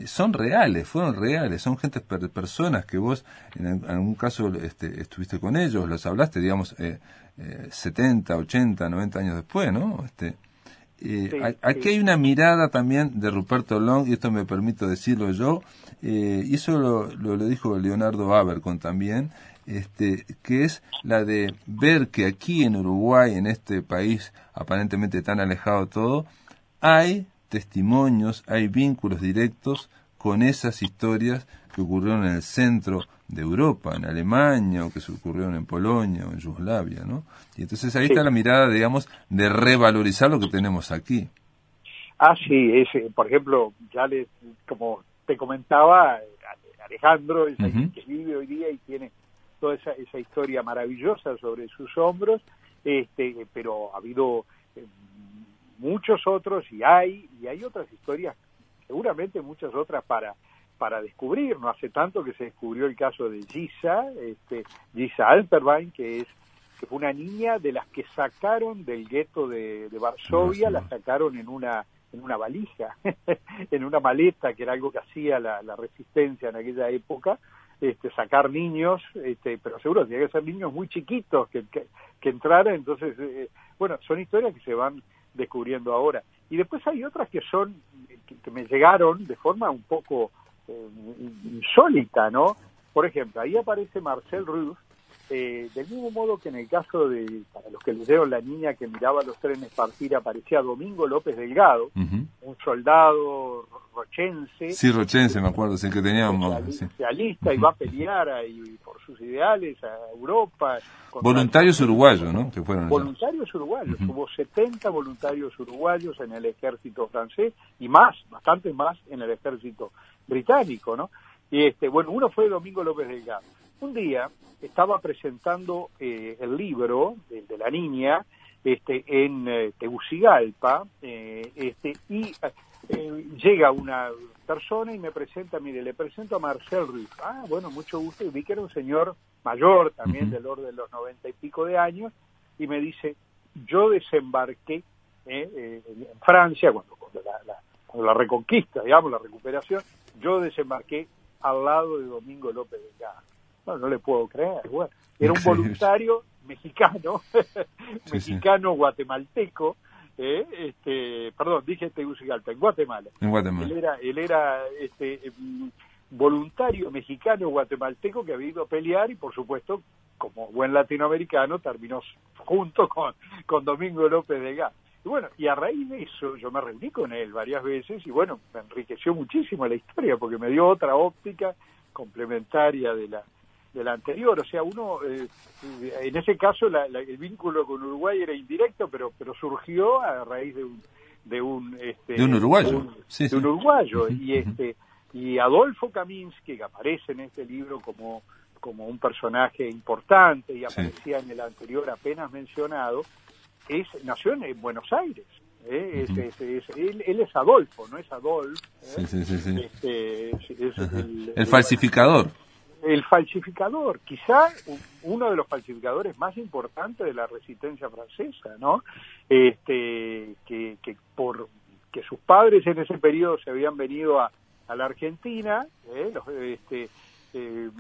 son reales, fueron reales, son gente, personas que vos en, algún caso este, estuviste con ellos, los hablaste, digamos, eh, 70, 80, 90 años después, ¿no? Este, eh, aquí hay una mirada también de Ruperto Long, y esto me permito decirlo yo, eh, y eso lo, lo, dijo Leonardo Abercon también, este, que es la de ver que aquí en Uruguay, en este país aparentemente tan alejado todo, hay testimonios, hay vínculos directos con esas historias que ocurrieron en el centro de Europa, en Alemania, o que se ocurrieron en Polonia o en Yugoslavia, ¿no? Y entonces ahí está la mirada, digamos, de revalorizar lo que tenemos aquí. Ah, sí, es, por ejemplo, ya les, como te comentaba, Alejandro, es que vive hoy día y tiene toda esa, esa historia maravillosa sobre sus hombros, este, pero ha habido eh, muchos otros y hay, y hay otras historias, seguramente muchas otras para para descubrir. No hace tanto que se descubrió el caso de Gisa, este, Gisa Alperwein, que es que fue una niña de las que sacaron del gueto de, Varsovia, la sacaron en una en una valija, en una maleta, que era algo que hacía la, resistencia en aquella época, este, sacar niños, este, pero seguro tenía que ser niños muy chiquitos que, que, entraran, entonces, eh, bueno, son historias que se van descubriendo ahora. Y después hay otras que son, que me llegaron de forma un poco eh, insólita, ¿no? Por ejemplo, ahí aparece Marcel Ruth, eh, del mismo modo que en el caso de, para los que leyeron La niña que miraba los trenes partir, aparecía Domingo López Delgado, un soldado rochense. Sí, rochense, me acuerdo, sí, que teníamos. Socialista y va a pelear ahí por sus ideales a Europa. Voluntarios uruguayos, ¿no? Que fueron voluntarios uruguayos. Hubo 70 voluntarios uruguayos en el ejército francés y más, bastante más en el ejército británico, ¿no? Y este, bueno, uno fue Domingo López Delgado. Un día estaba presentando eh, el libro de, la niña este, en eh, Tegucigalpa eh, este, y llega una persona y me presenta, mire, le presento a Marcel Ruiz. Ah, bueno, mucho gusto. Y vi que era un señor mayor también, del orden de los noventa y pico de años, y me dice, yo desembarqué en Francia, cuando, cuando la la reconquista, digamos, la recuperación, yo desembarqué al lado de Domingo López de Gas. No, no le puedo creer. Bueno, era un voluntario mexicano, mexicano guatemalteco, eh, este, perdón, dije Tegucigalpa, en Guatemala. En Guatemala. Él era, él era este, em, voluntario mexicano guatemalteco que había ido a pelear y por supuesto, como buen latinoamericano, terminó junto con, con Domingo López de Gas. Y bueno, y a raíz de eso yo me reuní con él varias veces y bueno, me enriqueció muchísimo la historia porque me dio otra óptica complementaria de la, de la anterior. O sea, uno, eh, en ese caso el vínculo con Uruguay era indirecto, pero, pero surgió a raíz de un... De un, este, de un uruguayo. De un, uruguayo. Y este y Adolfo Kaminsky, que aparece en este libro como, como un personaje importante y aparecía en el anterior apenas mencionado, es, nació en Buenos Aires. ¿eh? él, es Adolfo, no es Adolf. ¿eh? Sí, sí, sí, este, el, falsificador el falsificador, quizá uno de los falsificadores más importantes de la resistencia francesa, ¿no? Este, que, que por que sus padres en ese periodo se habían venido a, a la Argentina, ¿eh? este, eh,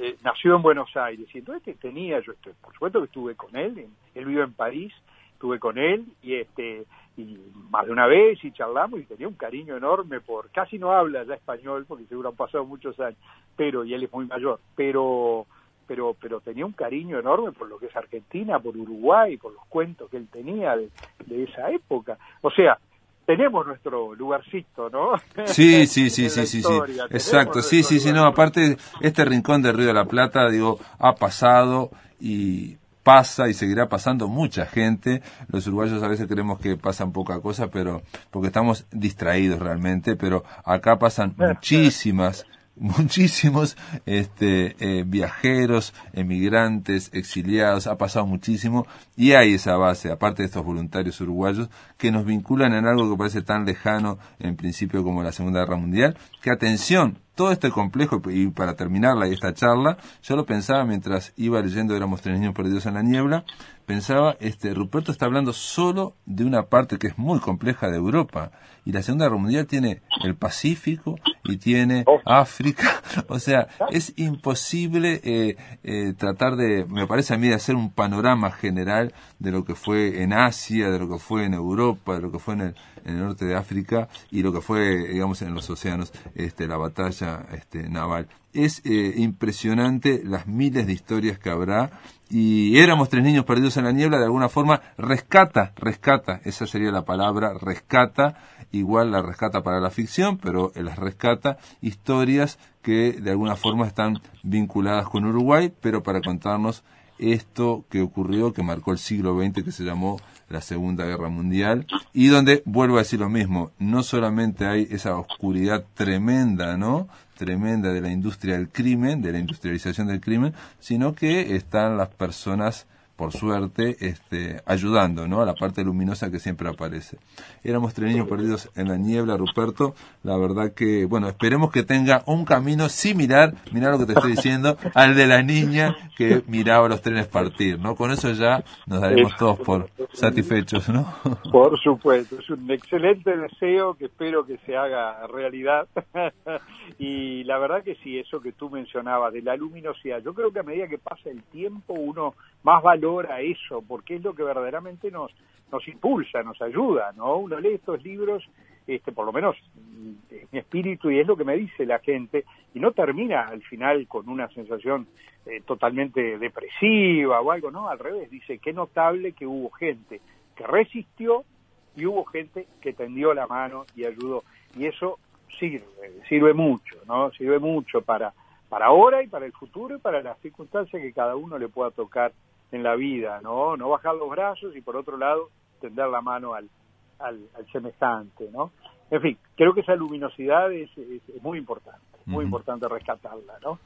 eh, nació en Buenos Aires y entonces tenía yo por supuesto que estuve con él, él vive en París, estuve con él y este y más de una vez y charlamos y tenía un cariño enorme por casi no habla ya español porque seguro han pasado muchos años pero y él es muy mayor pero pero pero tenía un cariño enorme por lo que es Argentina por Uruguay por los cuentos que él tenía de, esa época o sea tenemos nuestro lugarcito, ¿no? Sí, sí, sí, sí, sí, sí. Exacto, sí, sí, sí, no, aparte este rincón del Río de la Plata, digo, ha pasado y pasa y seguirá pasando mucha gente. Los uruguayos a veces creemos que pasan poca cosa, pero porque estamos distraídos realmente, pero acá pasan muchísimas muchísimos este, eh, viajeros, emigrantes, exiliados, ha pasado muchísimo y hay esa base, aparte de estos voluntarios uruguayos, que nos vinculan en algo que parece tan lejano en principio como la Segunda Guerra Mundial, que atención, todo este complejo, y para terminarla esta charla, yo lo pensaba mientras iba leyendo Éramos tres niños perdidos en la niebla, pensaba, este, Ruperto está hablando solo de una parte que es muy compleja de Europa, y la Segunda Guerra Mundial tiene el Pacífico y tiene oh. África, o sea, es imposible eh, eh, tratar de, me parece a mí, de hacer un panorama general de lo que fue en Asia, de lo que fue en Europa, de lo que fue en el, en el norte de África y lo que fue, digamos, en los océanos, este, la batalla este, naval. Es eh, impresionante las miles de historias que habrá y éramos tres niños perdidos en la niebla, de alguna forma rescata, rescata, esa sería la palabra, rescata, igual la rescata para la ficción, pero las rescata historias que de alguna forma están vinculadas con Uruguay, pero para contarnos esto que ocurrió, que marcó el siglo XX, que se llamó la Segunda Guerra Mundial, y donde, vuelvo a decir lo mismo, no solamente hay esa oscuridad tremenda, ¿no? Tremenda de la industria del crimen, de la industrialización del crimen, sino que están las personas por suerte, este, ayudando ¿no? a la parte luminosa que siempre aparece. Éramos tres niños perdidos en la niebla, Ruperto. La verdad que, bueno, esperemos que tenga un camino similar, mira lo que te estoy diciendo, al de la niña que miraba los trenes partir. ¿no? Con eso ya nos daremos todos por satisfechos. ¿no? Por supuesto, es un excelente deseo que espero que se haga realidad. y la verdad que sí, eso que tú mencionabas de la luminosidad, yo creo que a medida que pasa el tiempo uno más valora eso, porque es lo que verdaderamente nos, nos impulsa, nos ayuda, ¿no? Uno lee estos libros, este, por lo menos en mi espíritu, y es lo que me dice la gente, y no termina al final con una sensación eh, totalmente depresiva o algo, no, al revés, dice, qué notable que hubo gente que resistió y hubo gente que tendió la mano y ayudó. Y eso sirve, sirve mucho, ¿no? Sirve mucho para, para ahora y para el futuro y para las circunstancias que cada uno le pueda tocar en la vida, ¿no? No bajar los brazos y por otro lado tender la mano al, al, semejante, ¿no? En fin, creo que esa luminosidad es, muy importante, muy importante rescatarla, ¿no?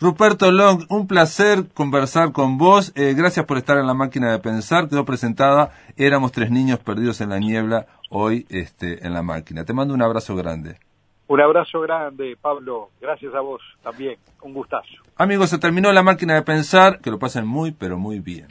Ruperto Long, un placer conversar con vos. Eh, gracias por estar en la máquina de pensar. Quedó presentada Éramos tres niños perdidos en la niebla hoy este, en la máquina. Te mando un abrazo grande. Un abrazo grande, Pablo. Gracias a vos también. Un gustazo. Amigos, se terminó la máquina de pensar. Que lo pasen muy, pero muy bien.